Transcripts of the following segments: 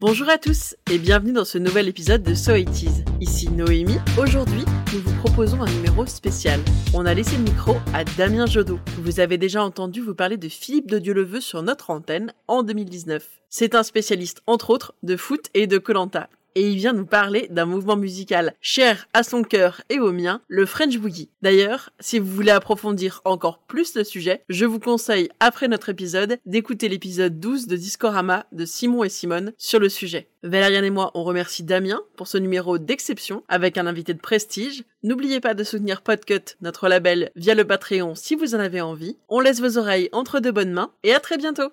Bonjour à tous et bienvenue dans ce nouvel épisode de So It Is. Ici Noémie. Aujourd'hui, nous vous proposons un numéro spécial. On a laissé le micro à Damien Jodot. Vous avez déjà entendu vous parler de Philippe de Dieu-le-Veut sur notre antenne en 2019. C'est un spécialiste, entre autres, de foot et de Colanta et il vient nous parler d'un mouvement musical cher à son cœur et au mien, le French Boogie. D'ailleurs, si vous voulez approfondir encore plus le sujet, je vous conseille, après notre épisode, d'écouter l'épisode 12 de Discorama de Simon et Simone sur le sujet. Valériane et moi, on remercie Damien pour ce numéro d'exception avec un invité de prestige. N'oubliez pas de soutenir Podcut, notre label, via le Patreon si vous en avez envie. On laisse vos oreilles entre de bonnes mains et à très bientôt.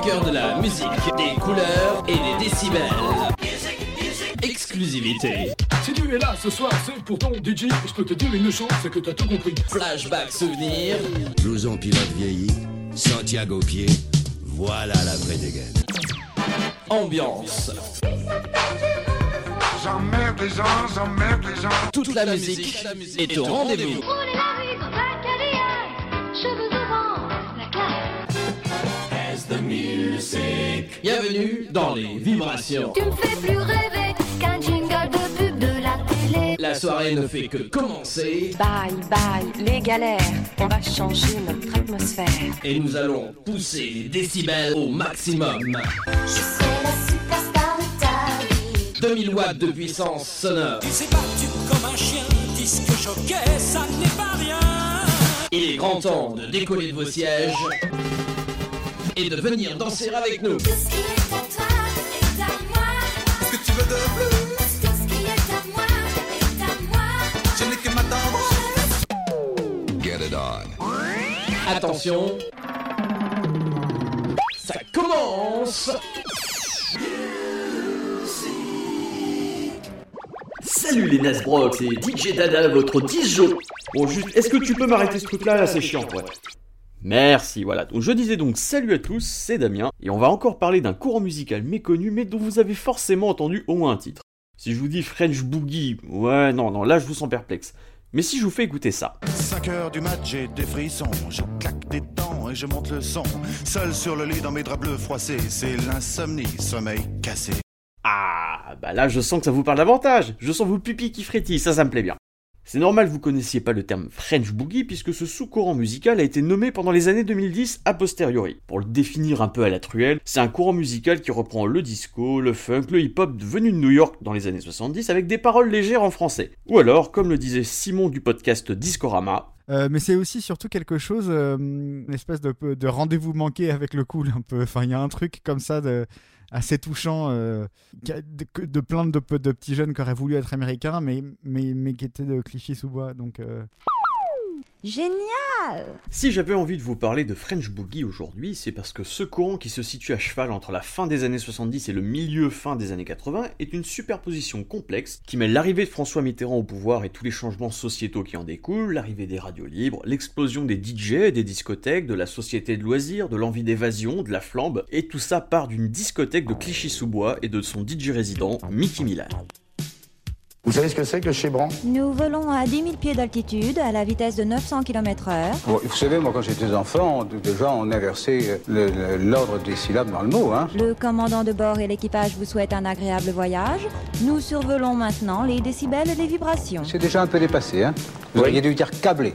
Cœur de la musique, des couleurs et des décibels. Exclusivité. Si tu es là ce soir, c'est pour ton DJ. Je peux te dire une chose, c'est que t'as tout compris. Flashback souvenir. Blouson pilote vieilli, Santiago pied, voilà la vraie dégaine. Ambiance. J'emmerde les gens, j'emmerde les gens. Toute la musique est au rendez-vous. Bienvenue dans les vibrations. Tu me fais plus rêver qu'un jingle de pub de la télé. La soirée ne fait que commencer Bye bye les galères, on va changer notre atmosphère. et nous allons pousser les décibels au maximum. Je suis la superstar de ta vie. 2000 watts de puissance sonore. s'est battu comme un chien, disque choqué, ça n'est pas rien. Il est grand temps de décoller de vos sièges et de venir danser avec nous. Tout ce qui est à toi est à moi. Ce que tu veux de plus, Tout ce qui est à moi est à moi. je n'ai que m'attendre. Get it on. Attention, ça commence Salut les Nasbrock, c'est DJ Dada, votre disjo. Bon, juste, est-ce que tu peux m'arrêter ce truc-là? Là, c'est chiant, ouais. Merci, voilà. Donc, je disais donc salut à tous, c'est Damien, et on va encore parler d'un courant musical méconnu, mais dont vous avez forcément entendu au moins un titre. Si je vous dis French Boogie, ouais, non, non, là je vous sens perplexe. Mais si je vous fais écouter ça. 5 heures du j'ai des frissons. Je claque des dents et je monte le son. Seul sur le lit dans mes draps bleus froissés, c'est l'insomnie, sommeil cassé. Ah, bah là je sens que ça vous parle davantage. Je sens vos pupilles qui frétillent, ça, ça me plaît bien. C'est normal que vous connaissiez pas le terme French Boogie puisque ce sous-courant musical a été nommé pendant les années 2010 a posteriori. Pour le définir un peu à la truelle, c'est un courant musical qui reprend le disco, le funk, le hip-hop venu de New York dans les années 70 avec des paroles légères en français. Ou alors, comme le disait Simon du podcast Discorama, Euh, mais c'est aussi surtout quelque chose, euh, une espèce de, de rendez-vous manqué avec le cool un peu. Enfin, il y a un truc comme ça de, assez touchant euh, de, de plein de, de petits jeunes qui auraient voulu être américains, mais, mais, mais qui étaient de Clichy-sous-Bois. Donc, euh, Génial Si j'avais envie de vous parler de French Boogie aujourd'hui, c'est parce que ce courant qui se situe à cheval entre la fin des années 70 et le milieu fin des années 80 est une superposition complexe qui mêle l'arrivée de François Mitterrand au pouvoir et tous les changements sociétaux qui en découlent, l'arrivée des radios libres, l'explosion des DJ, des discothèques, de la société de loisirs, de l'envie d'évasion, de la flambe, et tout ça part d'une discothèque de Clichy-sous-Bois et de son DJ résident, Mickey Milan. Vous savez ce que c'est que chez Bran? Nous volons à 10 000 pieds d'altitude, à la vitesse de 900 km/h. Bon, vous savez, moi, quand j'étais enfant, déjà, on inversait l'ordre des syllabes dans le mot, hein. Le commandant de bord et l'équipage vous souhaitent un agréable voyage. Nous survolons maintenant les décibels et les vibrations. C'est déjà un peu dépassé, hein. Vous auriez dû dire câblé.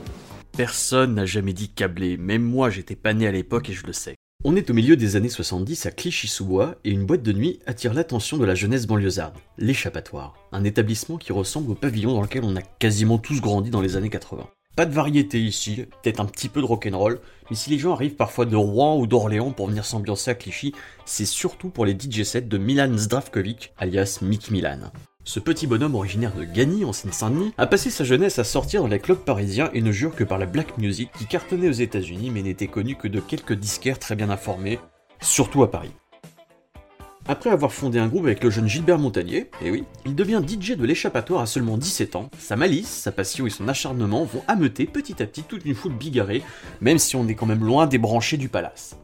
Personne n'a jamais dit câblé, même moi j'étais pas né à l'époque et je le sais. On est au milieu des années 70 à Clichy-sous-Bois et une boîte de nuit attire l'attention de la jeunesse banlieusarde, l'échappatoire, un établissement qui ressemble au pavillon dans lequel on a quasiment tous grandi dans les années 80. Pas de variété ici, peut-être un petit peu de rock'n'roll, mais si les gens arrivent parfois de Rouen ou d'Orléans pour venir s'ambiancer à Clichy, c'est surtout pour les DJ sets de Milan Zdravkovic, alias Mick Milan. Ce petit bonhomme originaire de Gagny, en Seine-Saint-Denis, a passé sa jeunesse à sortir dans les clubs parisiens et ne jure que par la black music qui cartonnait aux États-Unis mais n'était connu que de quelques disquaires très bien informés, surtout à Paris. Après avoir fondé un groupe avec le jeune Gilbert Montagnier, et oui, il devient DJ de l'échappatoire à seulement 17 ans. Sa malice, sa passion et son acharnement vont ameuter petit à petit toute une foule bigarrée, même si on est quand même loin des branchés du palace.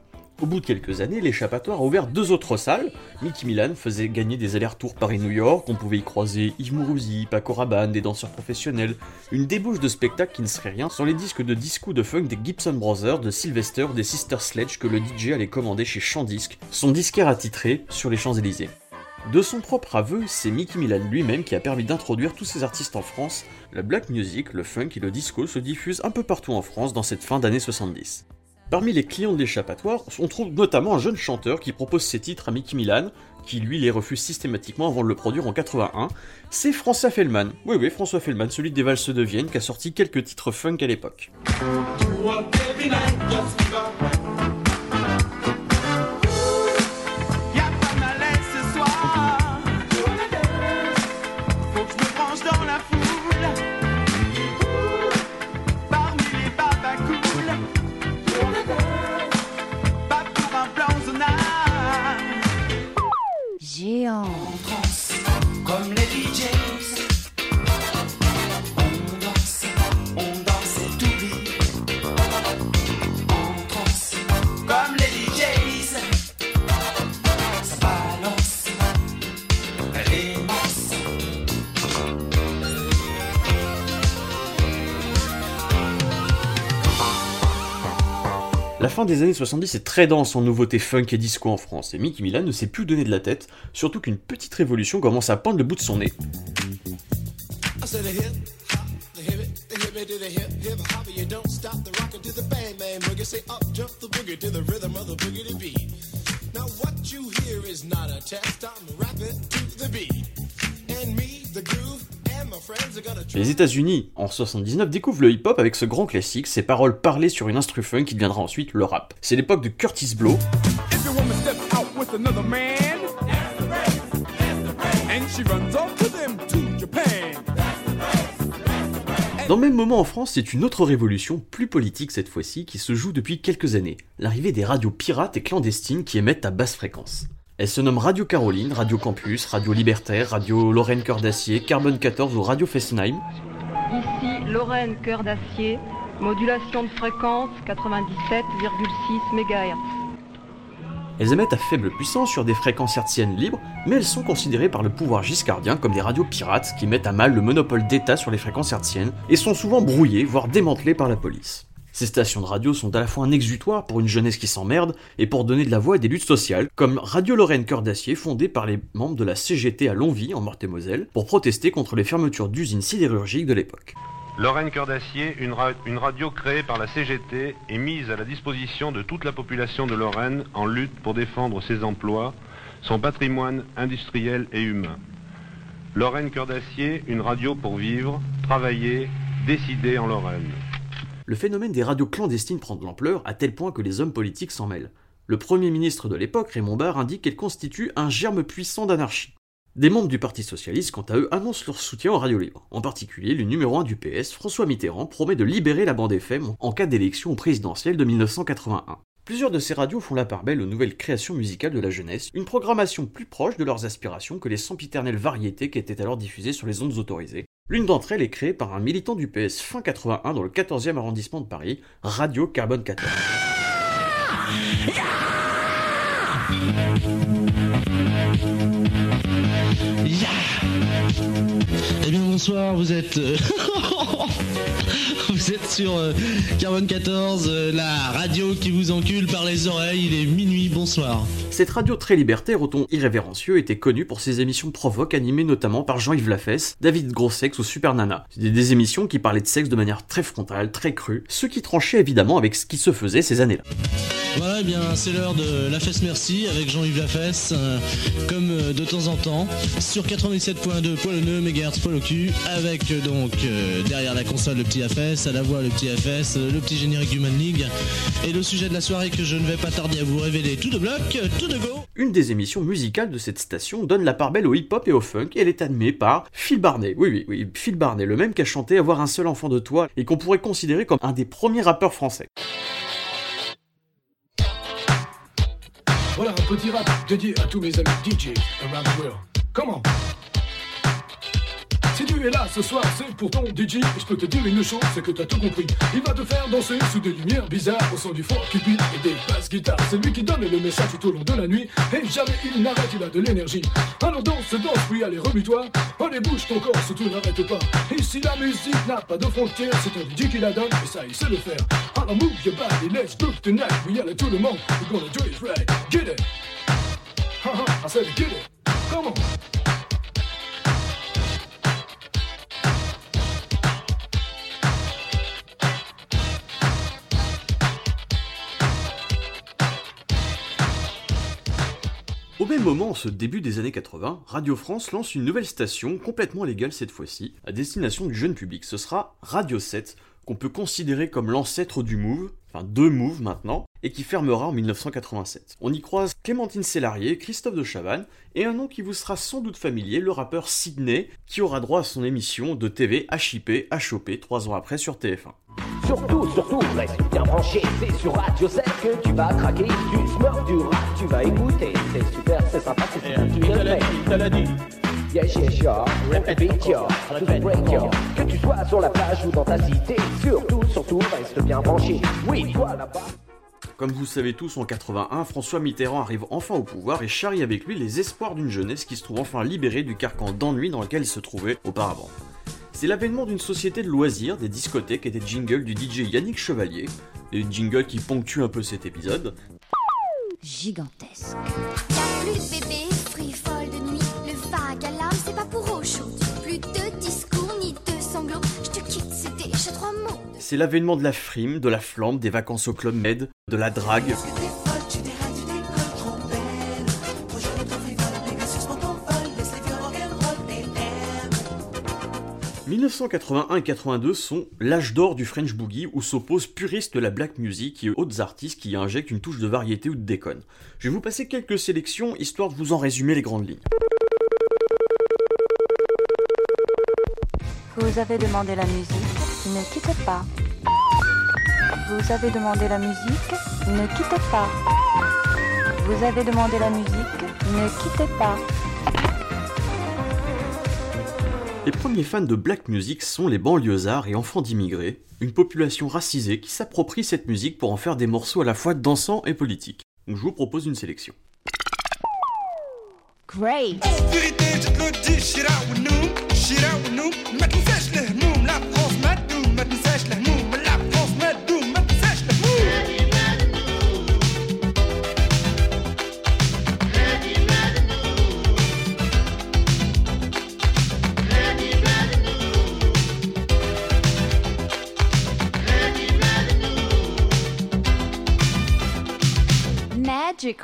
Au bout de quelques années, l'échappatoire a ouvert deux autres salles. Mickey Milan faisait gagner des allers-retours Paris-New York, on pouvait y croiser Yves Mourouzi, Paco Rabanne, des danseurs professionnels, une débauche de spectacle qui ne serait rien sans les disques de disco de funk des Gibson Brothers, de Sylvester, des Sister Sledge que le DJ allait commander chez Chandisc, son disquaire attitré sur les Champs-Élysées. De son propre aveu, c'est Mickey Milan lui-même qui a permis d'introduire tous ces artistes en France. La black music, le funk et le disco se diffusent un peu partout en France dans cette fin d'année 70. Parmi les clients de l'échappatoire, on trouve notamment un jeune chanteur qui propose ses titres à Mickey Milan, qui lui les refuse systématiquement avant de le produire en 81. C'est François Fellman. Oui, oui, François Fellman, celui des valses de Vienne, qui a sorti quelques titres funk à l'époque. Des années 70 est très dense en nouveautés funk et disco en France, et Mickey Milan ne s'est plus donné de la tête, surtout qu'une petite révolution commence à poindre le bout de son nez. Les États-Unis, en 79, découvrent le hip-hop avec ce grand classique, ses paroles parlées sur une instru funk qui deviendra ensuite le rap. C'est l'époque de Curtis Blow. Dans le même moment en France, c'est une autre révolution, plus politique cette fois-ci, qui se joue depuis quelques années. L'arrivée des radios pirates et clandestines qui émettent à basse fréquence. Elles se nomment Radio Caroline, Radio Campus, Radio Libertaire, Radio Lorraine Cœur d'Acier, Carbone 14 ou Radio Fessenheim. Ici Lorraine Cœur d'Acier, modulation de fréquence 97,6 MHz. Elles émettent à faible puissance sur des fréquences hertziennes libres, mais elles sont considérées par le pouvoir giscardien comme des radios pirates qui mettent à mal le monopole d'État sur les fréquences hertziennes et sont souvent brouillées, voire démantelées par la police. Ces stations de radio sont à la fois un exutoire pour une jeunesse qui s'emmerde et pour donner de la voix à des luttes sociales, comme Radio Lorraine Cœur d'Acier, fondée par les membres de la CGT à Longwy, en Meurthe-et-Moselle, pour protester contre les fermetures d'usines sidérurgiques de l'époque. Lorraine Cœur d'Acier, une, une radio créée par la CGT et mise à la disposition de toute la population de Lorraine en lutte pour défendre ses emplois, son patrimoine industriel et humain. Lorraine Cœur d'Acier, une radio pour vivre, travailler, décider en Lorraine. Le phénomène des radios clandestines prend de l'ampleur à tel point que les hommes politiques s'en mêlent. Le premier ministre de l'époque, Raymond Barre, indique qu'elles constituent un germe puissant d'anarchie. Des membres du Parti Socialiste, quant à eux, annoncent leur soutien aux radios libres. En particulier, le numéro 1 du PS, François Mitterrand, promet de libérer la bande FM en cas d'élection présidentielle de 1981. Plusieurs de ces radios font la part belle aux nouvelles créations musicales de la jeunesse, une programmation plus proche de leurs aspirations que les sempiternelles variétés qui étaient alors diffusées sur les ondes autorisées. L'une d'entre elles est créée par un militant du PS fin 81 dans le 14e arrondissement de Paris, Radio Carbone 14. Eh bien bonsoir, vous êtes euh, vous êtes sur euh, Carbone 14, euh, la radio qui vous encule par les oreilles, il est minuit, bonsoir. Cette radio très libertaire au ton irrévérencieux était connue pour ses émissions provoques animées notamment par Jean-Yves Lafesse, David Grossex ou Super Nana. C'était des émissions qui parlaient de sexe de manière très frontale, très crue, ce qui tranchait évidemment avec ce qui se faisait ces années-là. Voilà, eh bien c'est l'heure de La Fesse Merci avec Jean-Yves Lafesse, euh, comme euh, de temps en temps, sur 97.2 poil au nœud, mégahertz poil au cul, avec euh, donc derrière la console le petit FS, à la voix le petit euh, le petit générique d'Human League, et le sujet de la soirée que je ne vais pas tarder à vous révéler tout de bloc, tout de go Une des émissions musicales de cette station donne la part belle au hip-hop et au funk, et elle est animée par Phil Barnet. Oui, oui, oui, Phil Barnet, le même qui a chanté Avoir un seul enfant de toi, et qu'on pourrait considérer comme un des premiers rappeurs français. Voilà un petit rap dédié à tous mes amis DJ around the world. Comment es là ce soir, c'est pour ton DJ. Et je peux te dire une chose, c'est que t'as tout compris. Il va te faire danser sous des lumières bizarres, au son du fort qui beat et des basses guitares. C'est lui qui donne le message tout au long de la nuit. Et jamais il n'arrête, il a de l'énergie. Alors danse, danse, puis allez, remue-toi. Allez, bouge ton corps, surtout n'arrête pas. Ici, la musique n'a pas de frontières, c'est ton DJ qui la donne, et ça, il sait le faire. Alors move your body, let's move tonight. We at tout le monde, we're gonna do it right. Get it. I said get it. Come on. Même moment, en ce début des années 80, Radio France lance une nouvelle station, complètement légale cette fois-ci, à destination du jeune public. Ce sera Radio 7, qu'on peut considérer comme l'ancêtre du Move, enfin deux Move maintenant, et qui fermera en 1987. On y croise Clémentine Sélarié, Christophe de Chavannes, et un nom qui vous sera sans doute familier, le rappeur Sydney, qui aura droit à son émission de TV HIP, HOP, trois ans après sur TF1. Surtout, surtout, reste bien branché, c'est sur Radio 7 que tu vas craquer, du smurf, du rap, tu vas écouter, c'est super, c'est sympa, c'est super, tu le fais. T'as l'a dit. Yes, yes, répète, break. Que tu sois sur la plage ou dans ta cité, surtout, surtout, reste bien branché. Oui, toi là-bas. Comme vous savez tous, en 81, François Mitterrand arrive enfin au pouvoir et charrie avec lui les espoirs d'une jeunesse qui se trouve enfin libérée du carcan d'ennui dans lequel il se trouvait auparavant. C'est l'avènement d'une société de loisirs, des discothèques et des jingles du DJ Yannick Chevalier, des jingles qui ponctuent un peu cet épisode. Gigantesque. Y'a plus de bébés, frivole de nuit. Le vague alarme, c'est pas pour aujourd'hui. Plus de discours ni de sanglots. Je te quitte, c'est déjà trois mots. C'est l'avènement de la frime, de la flamme, des vacances au club med, de la drague. 1981 et 82 sont l'âge d'or du French Boogie où s'opposent puristes de la black music et autres artistes qui injectent une touche de variété ou de déconne. Je vais vous passer quelques sélections histoire de vous en résumer les grandes lignes. Vous avez demandé la musique, ne quittez pas. Vous avez demandé la musique, ne quittez pas. Vous avez demandé la musique, ne quittez pas. Les premiers fans de black music sont les banlieusards et enfants d'immigrés, une population racisée qui s'approprie cette musique pour en faire des morceaux à la fois dansants et politiques. Donc je vous propose une sélection. Great.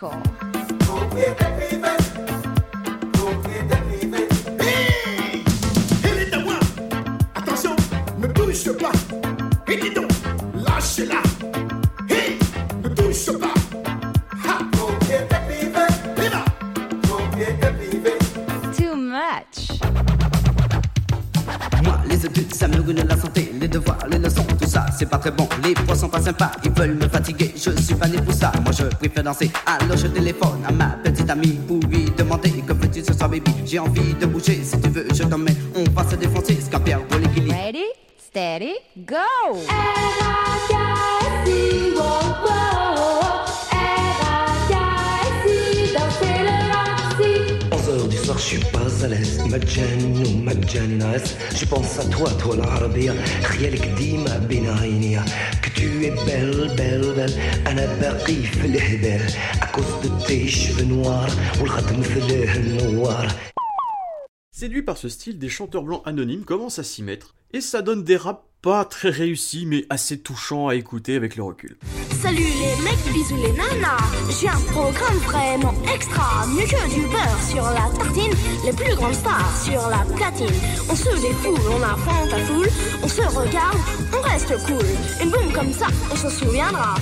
哦。danser. Alors, je téléphone à ma petite amie pour lui demander que veux-tu ce soir, baby. J'ai envie de bouger. Si tu veux, je t'emmène. On va se défoncer. Scamper pour l'équilibre. Ready, steady, go. heures du soir, je suis pas à l'aise مجانين ومجاني ناس Je pense à toi, toi العربية خيالك ديما بين عينيا Que tu es belle, belle, belle أنا باقي في الهبال À cause de tes cheveux noirs والخد مثل النوار Séduits par ce style, des chanteurs blancs anonymes commencent à s'y mettre, et ça donne des raps pas très réussis, mais assez touchants à écouter avec le recul. Salut les mecs, bisous les nanas. J'ai un programme vraiment extra. Mieux que du beurre sur la tartine. Les plus grandes stars sur la platine. On se défoule, on affronte la foule. On se regarde, on reste cool. Une boum comme ça, on se souviendra.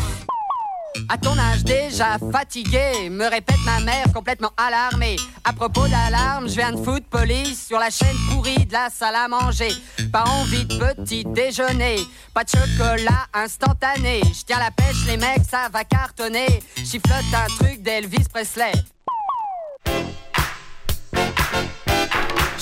À ton âge déjà fatigué, me répète ma mère complètement alarmée. À propos d'alarme, je viens de foot police sur la chaîne pourrie de la salle à manger. Pas envie de petit déjeuner, pas de chocolat instantané. Je tiens la pêche, les mecs, ça va cartonner. Chiflote un truc d'Elvis Presley.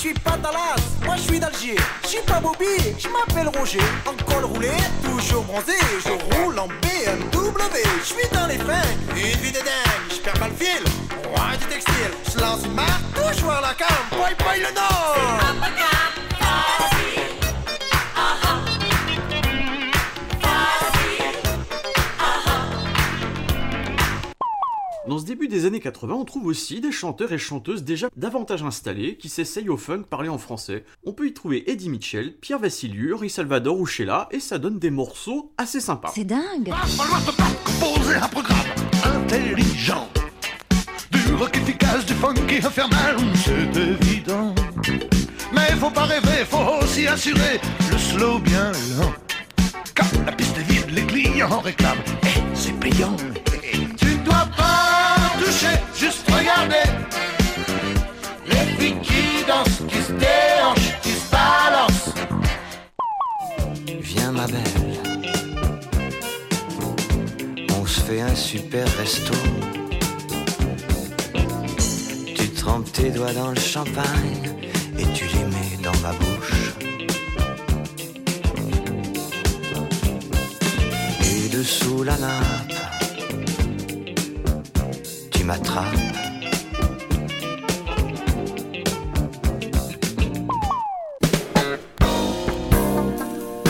Je suis pas Dallas, moi je suis d'Alger. Je suis pas Bobby, je m'appelle Roger. En col roulé, toujours bronzé, je roule en BMW. Je suis dans les freins, une vie de dingue, je perds pas le fil. Roi du textile, je lance une marque, toujours à la cam, boy boy le nom. Dans ce début des années 80, on trouve aussi des chanteurs et chanteuses déjà davantage installés qui s'essayent au funk parlé en français. On peut y trouver Eddie Mitchell, Pierre Vassiliou, Henri Salvador ou Sheila, et ça donne des morceaux assez sympas. C'est dingue Composer un programme intelligent. Du rock efficace, du funky infernal, c'est évident. Mais faut pas rêver, faut aussi assurer le slow bien lent. Quand la piste est vide, les clients réclament. Et c'est payant. Tu ne dois pas juste regarder. Les filles qui dansent, qui se déhanchent, qui se balancent. Viens ma belle, on se fait un super resto. Tu trempes tes doigts dans le champagne et tu les mets dans ma bouche. Et dessous la nappe,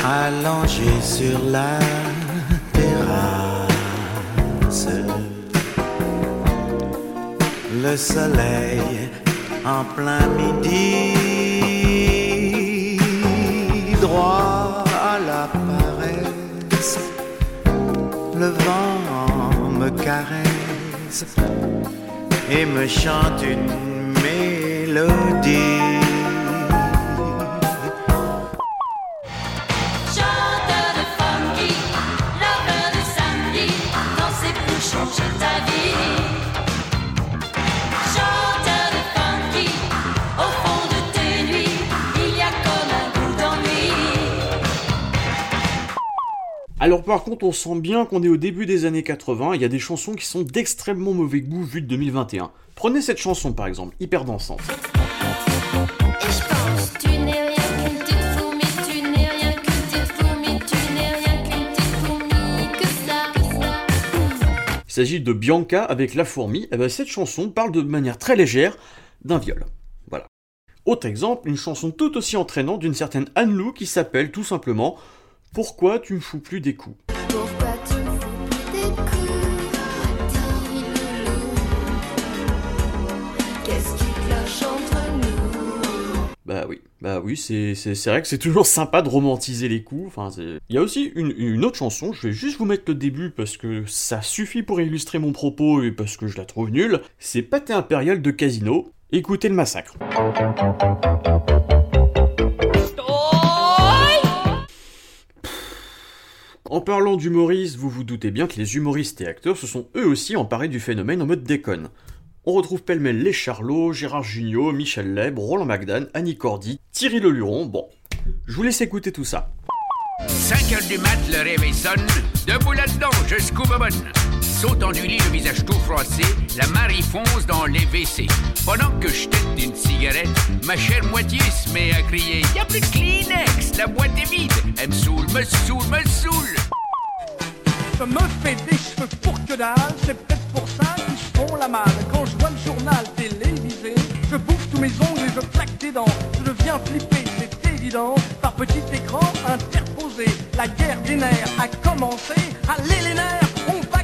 Allongé sur la terrasse, le soleil en plein midi, droit à la paresse, le vent me caresse et me chante une mélodie. Alors par contre, on sent bien qu'on est au début des années 80, il y a des chansons qui sont d'extrêmement mauvais goût vu de 2021. Prenez cette chanson par exemple, hyper dansante. Il s'agit de Bianca avec La Fourmi, et ben cette chanson parle de manière très légère d'un viol. Voilà. Autre exemple, une chanson tout aussi entraînante d'une certaine Anne Lou qui s'appelle tout simplement Pourquoi tu me fous plus des coups? Pourquoi tu me fous plus des coups, petit loulou Qu'est-ce qui cloche entre nous? Bah oui, bah oui, c'est c'est- c'est vrai que c'est toujours sympa de romantiser les coups. Enfin, c'est- il y a aussi une, une autre chanson, je vais juste vous mettre le début parce que ça suffit pour illustrer mon propos et parce que je la trouve nulle. C'est Pâté Impérial de Casino. Écoutez le massacre. En parlant d'humoristes, vous vous doutez bien que les humoristes et acteurs se sont eux aussi emparés du phénomène en mode déconne. On retrouve pêle-mêle les Charlots, Gérard Jugnot, Michel Leb, Roland McDan, Annie Cordy, Thierry Leluron, bon. Je vous laisse écouter tout ça. 5 heures du mat, le réveil sonne. Debout là-dedans, je scoop bonne. Sautant du lit, le visage tout froissé, la Marie fonce dans les WC. Pendant que je tête une cigarette, ma chère moitié se met à crier Y a plus de Kleenex, la boîte est vide. Elle me saoule, me saoule, me saoule. Je me fais des cheveux pour que dalle, c'est peut-être pour ça qu'ils se font la malle. Quand je vois le journal télévisé, je bouffe tous mes ongles et je claque des dents. Je deviens flippé, c'est évident. Par petit écran interposé, la guerre des nerfs a commencé. Allez les nerfs, on va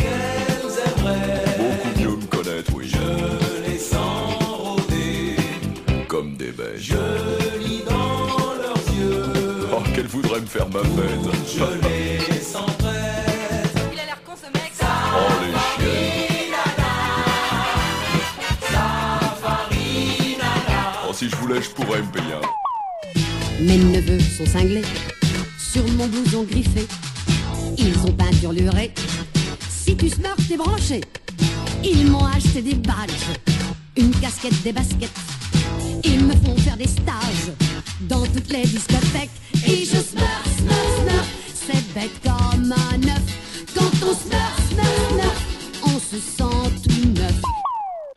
Je lis dans leurs yeux. Oh, qu'elle voudrait me faire ma fête. Je les sens prêtes. Il a l'air con ce mec, Oh, les chiens. Oh, si je voulais, je pourrais me payer un. Mes neveux sont cinglés sur mon blouson griffé. Ils ont peinturluré. Si tu smurf, t'es branché. Ils m'ont acheté des badges, une casquette, des baskets. Ils me font faire des stages dans toutes les discothèques. Et je smurf, smurf, smurf. C'est bête comme un œuf. Quand on smurf, smurf, smurf, on se sent tout neuf.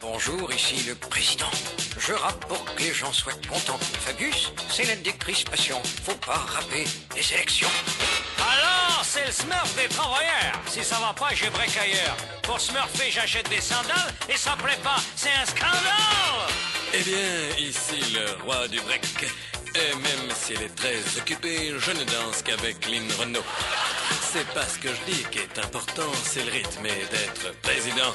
Bonjour, ici le président. Je rappe pour que les gens soient contents. Fabius, c'est la décrispation. Faut pas rapper les élections. Alors, c'est le Smurf des travailleurs. Si ça va pas, je break ailleurs. Pour smurfer, j'achète des sandales et ça plaît pas. C'est un scandale Eh bien, ici le roi du break. Et même s'il est très occupé, je ne danse qu'avec Lynn Renault. C'est pas ce que je dis qui est important, c'est le rythme et d'être président.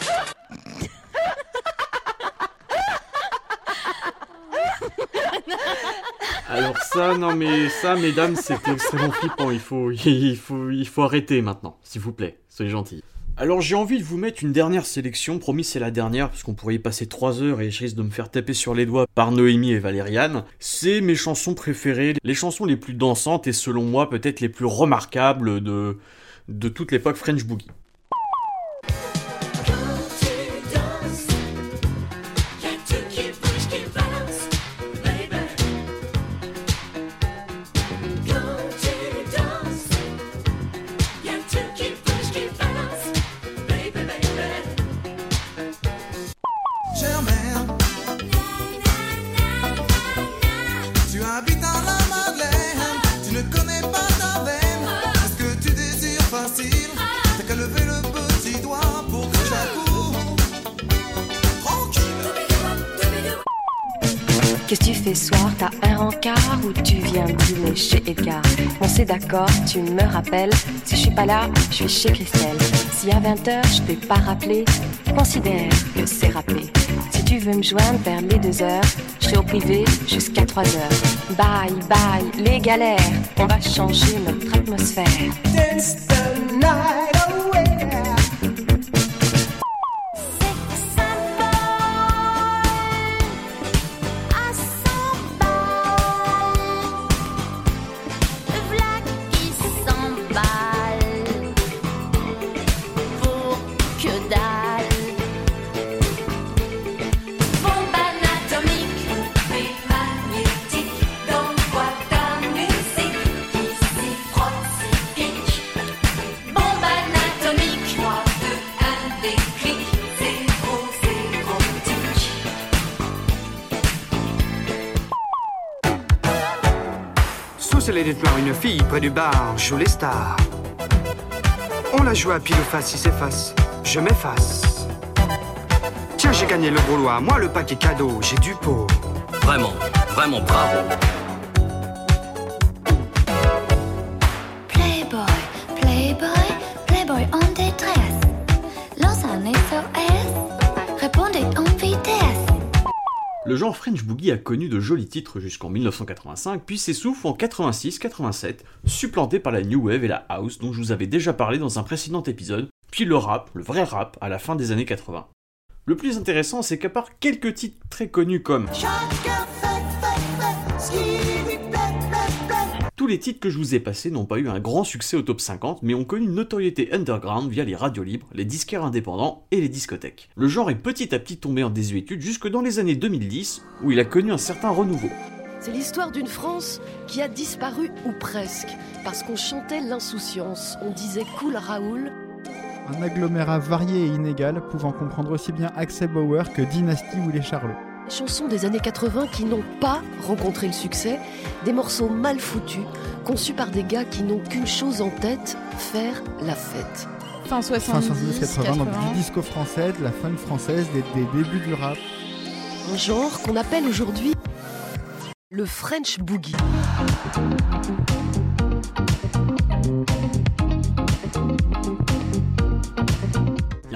Alors ça, non mais ça, mesdames, c'était extrêmement flippant. Il faut, il faut, il faut arrêter maintenant, s'il vous plaît. Soyez gentils. Alors j'ai envie de vous mettre une dernière sélection, promis c'est la dernière, parce qu'on pourrait y passer 3 heures et je risque de me faire taper sur les doigts par Noémie et Valériane. C'est mes chansons préférées, les chansons les plus dansantes et selon moi peut-être les plus remarquables de, de toute l'époque French Boogie. Qu'est-ce que tu fais soir? T'as un rencard ou tu viens dîner chez Edgar? On s'est d'accord, tu me rappelles. Si je suis pas là, je suis chez Christelle. Si à 20h je t'ai pas rappelé, considère que c'est rappelé. Si tu veux me joindre vers les 2h, je serai au privé jusqu'à 3h. Bye bye, les galères, on va changer notre atmosphère. Lait noir, une fille près du bar joue les stars. On la joue à pile ou face, si c'est face, je m'efface. Tiens, j'ai gagné le rouloir, moi le paquet cadeau, j'ai du pot. Vraiment, vraiment bravo. Genre French Boogie a connu de jolis titres jusqu'en 1985, puis s'essouffle en 86-87, supplanté par la New Wave et la House dont je vous avais déjà parlé dans un précédent épisode, puis le rap, le vrai rap, à la fin des années 80. Le plus intéressant, c'est qu'à part quelques titres très connus comme tous les titres que je vous ai passés n'ont pas eu un grand succès au top 50, mais ont connu une notoriété underground via les radios libres, les disquaires indépendants et les discothèques. Le genre est petit à petit tombé en désuétude jusque dans les années 2010, où il a connu un certain renouveau. C'est l'histoire d'une France qui a disparu ou presque, parce qu'on chantait l'insouciance, on disait cool Raoul. Un agglomérat varié et inégal, pouvant comprendre aussi bien Axel Bauer que Dynasty ou les Charlots. Chansons des années 80 qui n'ont pas rencontré le succès, des morceaux mal foutus, conçus par des gars qui n'ont qu'une chose en tête, faire la fête. Fin Fin 70, 80, donc du disco français, de la funk française, des, des débuts du rap. Un genre qu'on appelle aujourd'hui le French Boogie.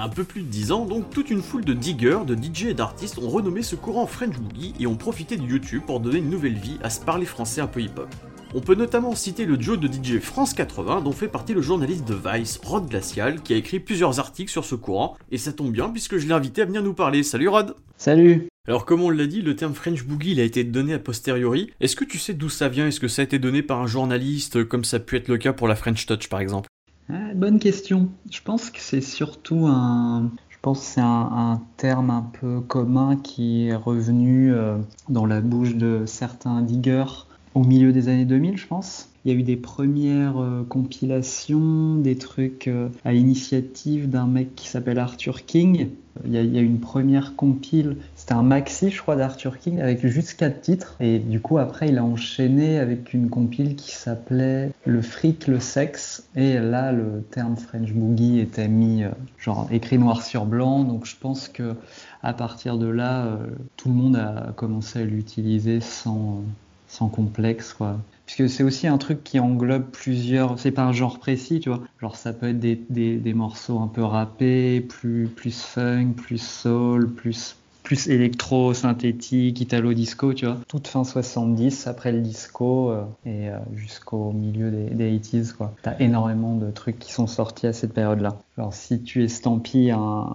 A un peu plus de 10 ans, donc toute une foule de diggers, de DJ et d'artistes ont renommé ce courant French Boogie et ont profité de YouTube pour donner une nouvelle vie à ce parler français un peu hip-hop. On peut notamment citer le duo de DJ France 80 dont fait partie le journaliste de Vice, Rod Glacial, qui a écrit plusieurs articles sur ce courant, et ça tombe bien puisque je l'ai invité à venir nous parler. Salut Rod Salut alors comme on l'a dit, le terme French Boogie il a été donné a posteriori. Est-ce que tu sais d'où ça vient? Est-ce que ça a été donné par un journaliste comme ça a pu être le cas pour la French Touch par exemple? Ah, Bonne question. Je pense que c'est surtout un, je pense un, terme un peu commun qui est revenu euh, dans la bouche de certains diggers au milieu des années 2000, je pense. Il y a eu des premières euh, compilations, des trucs euh, à l'initiative d'un mec qui s'appelle Arthur King. Il y, a, il y a une première compile, c'était un maxi, je crois, d'Arthur King avec juste quatre titres. Et du coup, après, il a enchaîné avec une compile qui s'appelait Le fric, le sexe. Et là, le terme French Boogie était mis, euh, genre, écrit noir sur blanc. Donc, je pense que à partir de là, euh, tout le monde a commencé à l'utiliser sans, sans complexe, quoi. Puisque c'est aussi un truc qui englobe plusieurs. C'est pas un genre précis, tu vois. Genre, ça peut être des, des, morceaux un peu rappés, plus, plus funk, plus soul, plus, plus électro, synthétique, italo-disco, tu vois. Toute fin 70, après le disco euh, et euh, jusqu'au milieu des, des 80s, quoi. T'as énormément de trucs qui sont sortis à cette période-là. Alors, si tu estampilles un,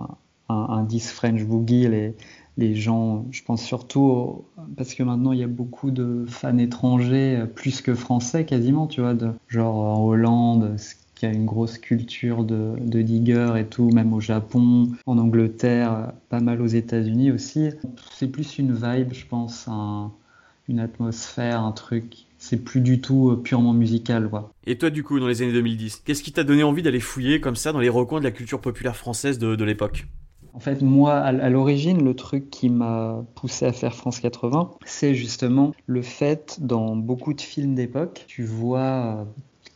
un, un disque French Boogie, les, les gens, je pense surtout au- parce que maintenant il y a beaucoup de fans étrangers, euh, plus que français quasiment, tu vois, de, genre en Hollande, qui a une grosse culture de, de digger et tout, même au Japon, en Angleterre, pas mal aux États-Unis aussi. C'est plus une vibe, je pense, un- une atmosphère, un truc. C'est plus du tout euh, purement musical, quoi. Et toi du coup dans les années 2010, qu'est-ce qui t'a donné envie d'aller fouiller comme ça dans les recoins de la culture populaire française de, de l'époque? En fait, moi, à à l'origine, le truc qui m'a poussé à faire France 80, c'est justement le fait, dans beaucoup de films d'époque, tu vois euh,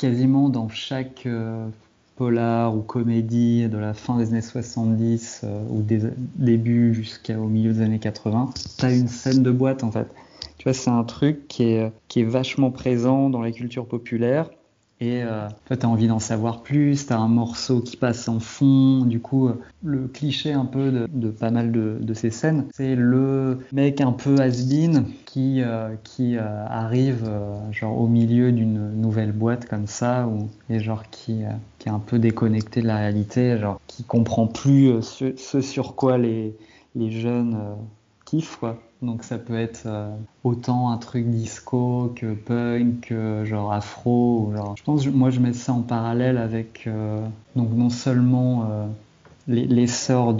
quasiment dans chaque euh, polar ou comédie de la fin des années 70 euh, ou des débuts jusqu'au milieu des années 80, tu as une scène de boîte en fait. Tu vois, c'est un truc qui est, qui est vachement présent dans la culture populaire. Et euh, tu as envie d'en savoir plus, tu as un morceau qui passe en fond. Du coup, euh, le cliché un peu de, pas mal de, ces scènes, c'est le mec un peu has-been qui, euh, qui euh, arrive genre au milieu d'une nouvelle boîte comme ça, et genre qui, qui est un peu déconnecté de la réalité, genre qui comprend plus ce, sur quoi les jeunes Donc ça peut être euh, autant un truc disco que punk, que genre afro. Je pense, moi, je mets ça en parallèle avec euh, donc non seulement euh, les- l'essor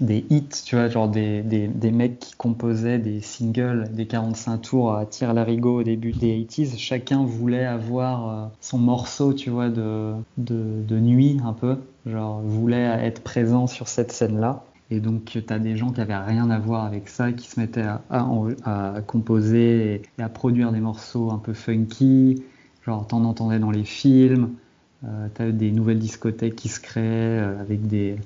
des hits, tu vois, genre des, des, mecs qui composaient des singles, des 45 tours à tir larigot au début des 80s. Chacun voulait avoir son morceau, tu vois, de, de, de nuit un peu. Genre voulait être présent sur cette scène-là. Et donc, tu as des gens qui avaient rien à voir avec ça, qui se mettaient à, composer et, à produire des morceaux un peu funky. Genre, t'en entendais dans les films. Euh, t'as des nouvelles discothèques qui se créaient euh, avec des,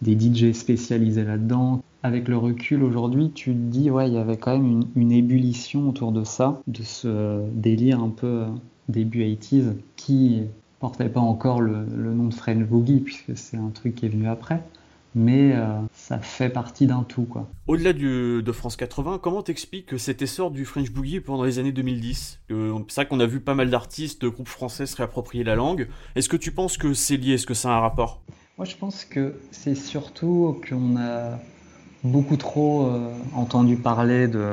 des DJ spécialisés là-dedans. Avec le recul aujourd'hui, tu te dis, ouais, il y avait quand même une, ébullition autour de ça, de ce délire un peu euh, début 80s, qui portait pas encore le, le nom de French Boogie, puisque c'est un truc qui est venu après mais euh, ça fait partie d'un tout quoi. Au-delà de France 80, comment t'expliques cet essor du French Boogie pendant les années 2010 Euh, C'est vrai qu'on a vu pas mal d'artistes, de groupes français se réapproprier la langue. Est-ce que tu penses que c'est lié? Est-ce que ça a un rapport? Moi je pense que c'est surtout qu'on a beaucoup trop euh, entendu parler de,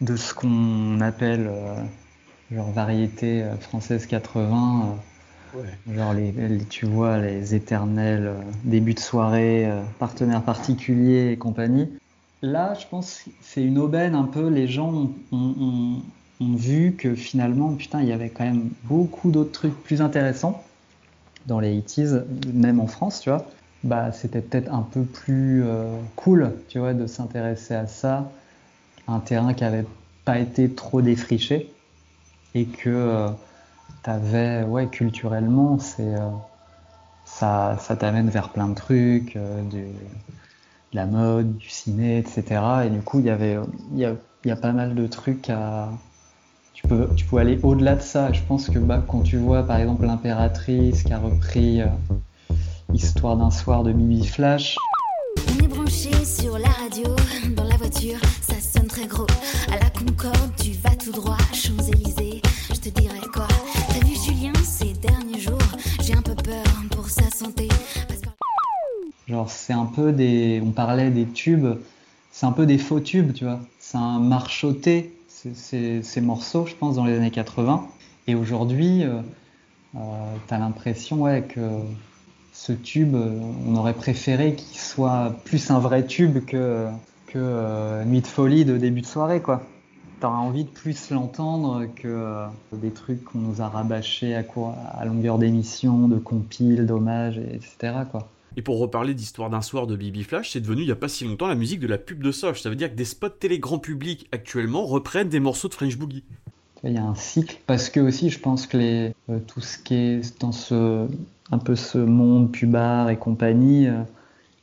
de ce qu'on appelle euh, genre variété française 80. Genre, les, tu vois, les éternels euh, débuts de soirée, euh, partenaires particuliers et compagnie. Là, je pense que c'est une aubaine un peu. Les gens ont, vu que finalement, putain, il y avait quand même beaucoup d'autres trucs plus intéressants dans les 80s, même en France, tu vois. Bah, c'était peut-être un peu plus euh, cool, tu vois, de s'intéresser à ça. Un terrain qui avait pas été trop défriché et que t'avais, ouais, culturellement, c'est, euh, ça, ça t'amène vers plein de trucs, euh, de la mode, du ciné, etc. Et du coup, il y avait, il y a, y a pas mal de trucs à, tu peux, tu peux aller au-delà de ça. Je pense que bah, quand tu vois, par exemple, l'impératrice qui a repris euh, Histoire d'un soir de Bibi Flash, On est branché sur la radio, dans la voiture, ça sonne très gros. À la Concorde, tu vas tout droit, Champs-Élysées. Genre, c'est un peu des. On parlait des tubes, c'est un peu des faux tubes, tu vois. C'est un marchoté, ces- morceaux, je pense, dans les années 80. Et aujourd'hui, euh, euh, t'as l'impression, ouais, que ce tube, euh, on aurait préféré qu'il soit plus un vrai tube que, Nuit de folie de début de soirée, quoi. T'aurais envie de plus l'entendre que des trucs qu'on nous a rabâchés à, à longueur d'émission, de compiles, d'hommages, et- etc. Quoi. Et pour reparler d'Histoire d'un soir de Bibi Flash, c'est devenu il y a pas si longtemps la musique de la pub de Soch. Ça veut dire que des spots télé grand public actuellement reprennent des morceaux de French Boogie. Il y a un cycle parce que aussi je pense que euh, tout ce qui est dans ce un peu ce monde pubard et compagnie, euh,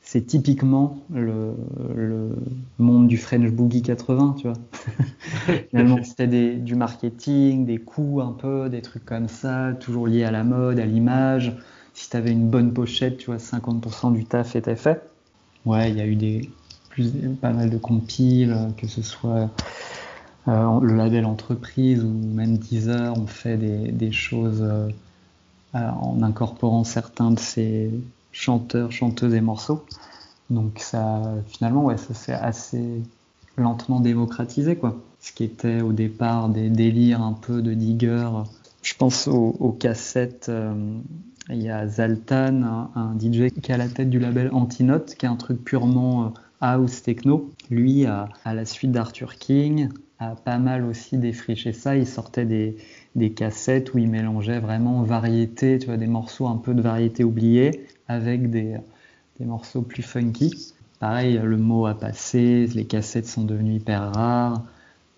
c'est typiquement le, monde du French Boogie 80, tu vois. Finalement, c'était du marketing, des coups un peu, des trucs comme ça, toujours liés à la mode, à l'image. Si tu avais une bonne pochette, tu vois, 50% du taf était fait. Ouais, il y a eu des pas mal de compiles, euh, que ce soit euh, le label entreprise ou même Deezer ont fait des, choses euh, en incorporant certains de ces chanteurs, chanteuses et morceaux. Donc ça, finalement, ouais, ça s'est assez lentement démocratisé, quoi. Ce qui était au départ des délires un peu de digger. Je pense aux, cassettes. Il y a Zaltan, un, DJ qui est à la tête du label Antinote, qui est un truc purement euh, house techno. Lui, à, la suite d'Arthur King, a pas mal aussi défriché ça. Il sortait des, cassettes où il mélangeait vraiment variété, tu vois, des morceaux un peu de variété oubliée avec des, morceaux plus funky. Pareil, le mot a passé, les cassettes sont devenues hyper rares.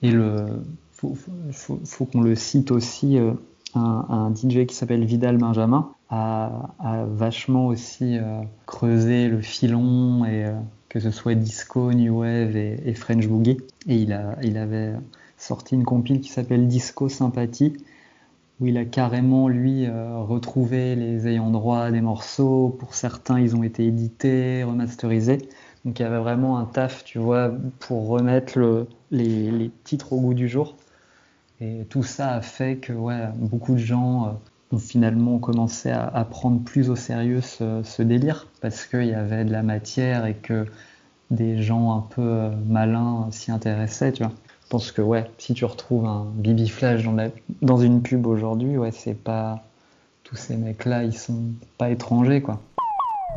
Et le, faut qu'on le cite aussi, euh, un, DJ qui s'appelle Vidal Benjamin a, vachement aussi euh, creusé le filon et euh, que ce soit disco, new wave et, French boogie. Et il, a, il avait sorti une compile qui s'appelle Disco Sympathie où il a carrément lui euh, retrouvé les ayants droit des morceaux. Pour certains, ils ont été édités, remasterisés. Donc il y avait vraiment un taf, tu vois, pour remettre le- les, les titres au goût du jour. Et tout ça a fait que ouais, beaucoup de gens euh, ont finalement commencé à, prendre plus au sérieux ce, délire parce qu'il y avait de la matière et que des gens un peu euh, malins s'y intéressaient, tu vois. Je pense que ouais, si tu retrouves un Bibi Flash dans, la- dans une pub aujourd'hui, ouais, c'est pas tous ces mecs-là, ils sont pas étrangers, quoi.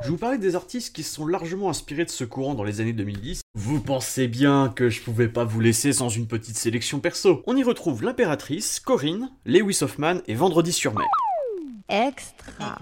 Je vous parlais des artistes qui se sont largement inspirés de ce courant dans les années 2010. Vous pensez bien que je pouvais pas vous laisser sans une petite sélection perso. On y retrouve l'impératrice, Corinne, Lewis Hoffman et Vendredi sur mer. Extra.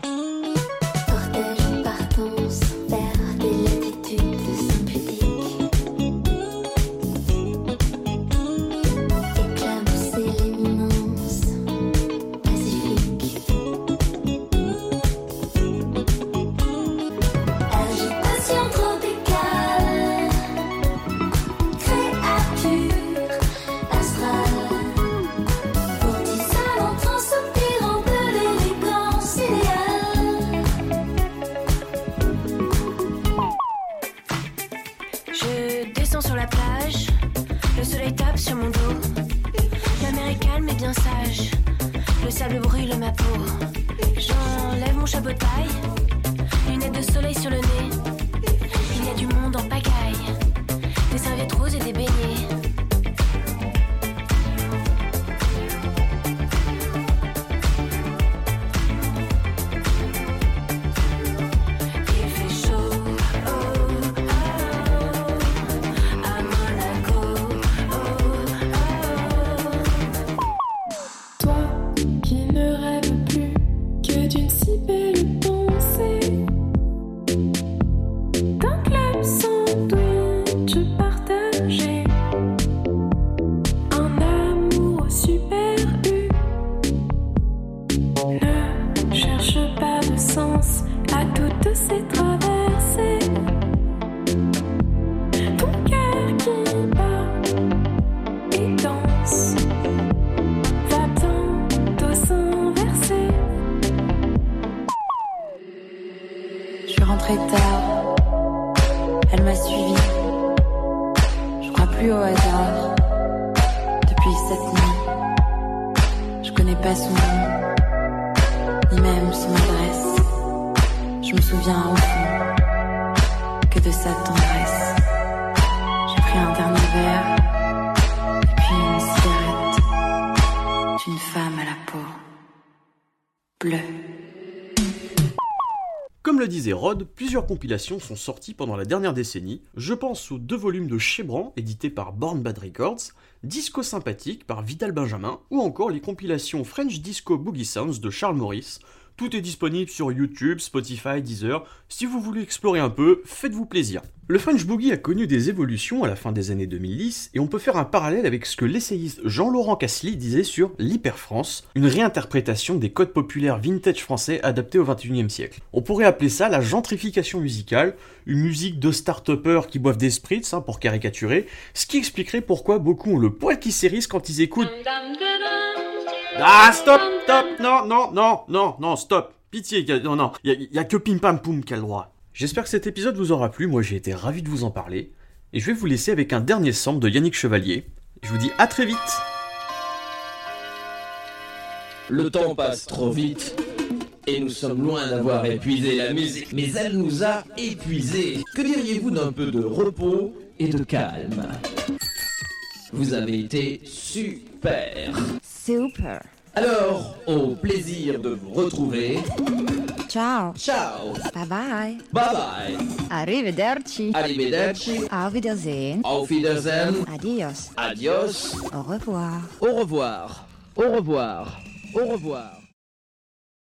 À toutes ces traversées. Plusieurs compilations sont sorties pendant la dernière décennie. Je pense aux deux volumes de Chebran, édités par Born Bad Records, Disco Sympathique par Vital Benjamin, ou encore les compilations French Disco Boogie Sounds de Charles Maurice. Tout est disponible sur YouTube, Spotify, Deezer. Si vous voulez explorer un peu, faites-vous plaisir. Le French Boogie a connu des évolutions à la fin des années 2010 et on peut faire un parallèle avec ce que l'essayiste Jean-Laurent Cassely disait sur l'Hyper-France, une réinterprétation des codes populaires vintage français adaptés au XXIe siècle. On pourrait appeler ça la gentrification musicale, une musique de start-upers qui boivent des spritz hein, pour caricaturer, ce qui expliquerait pourquoi beaucoup ont le poil qui s'érisse quand ils écoutent ah, stop, stop, non, non, non, non, non, stop. Pitié, non, non, il y, a- que Pim Pam Poum qui a le droit. J'espère que cet épisode vous aura plu, moi j'ai été ravi de vous en parler. Et je vais vous laisser avec un dernier sample de Yannick Chevalier. Je vous dis à très vite Le temps passe trop vite. Et nous sommes loin d'avoir épuisé la musique, mais elle nous a épuisés. Que diriez-vous d'un peu de repos et de calme? Vous avez été super. Super. Alors, au plaisir de vous retrouver. Ciao. Ciao. Bye bye. Bye bye. Arrivederci. Arrivederci. Auf Wiedersehen. Auf Wiedersehen. Adios. Adios. Au revoir. Au revoir. Au revoir. Au revoir.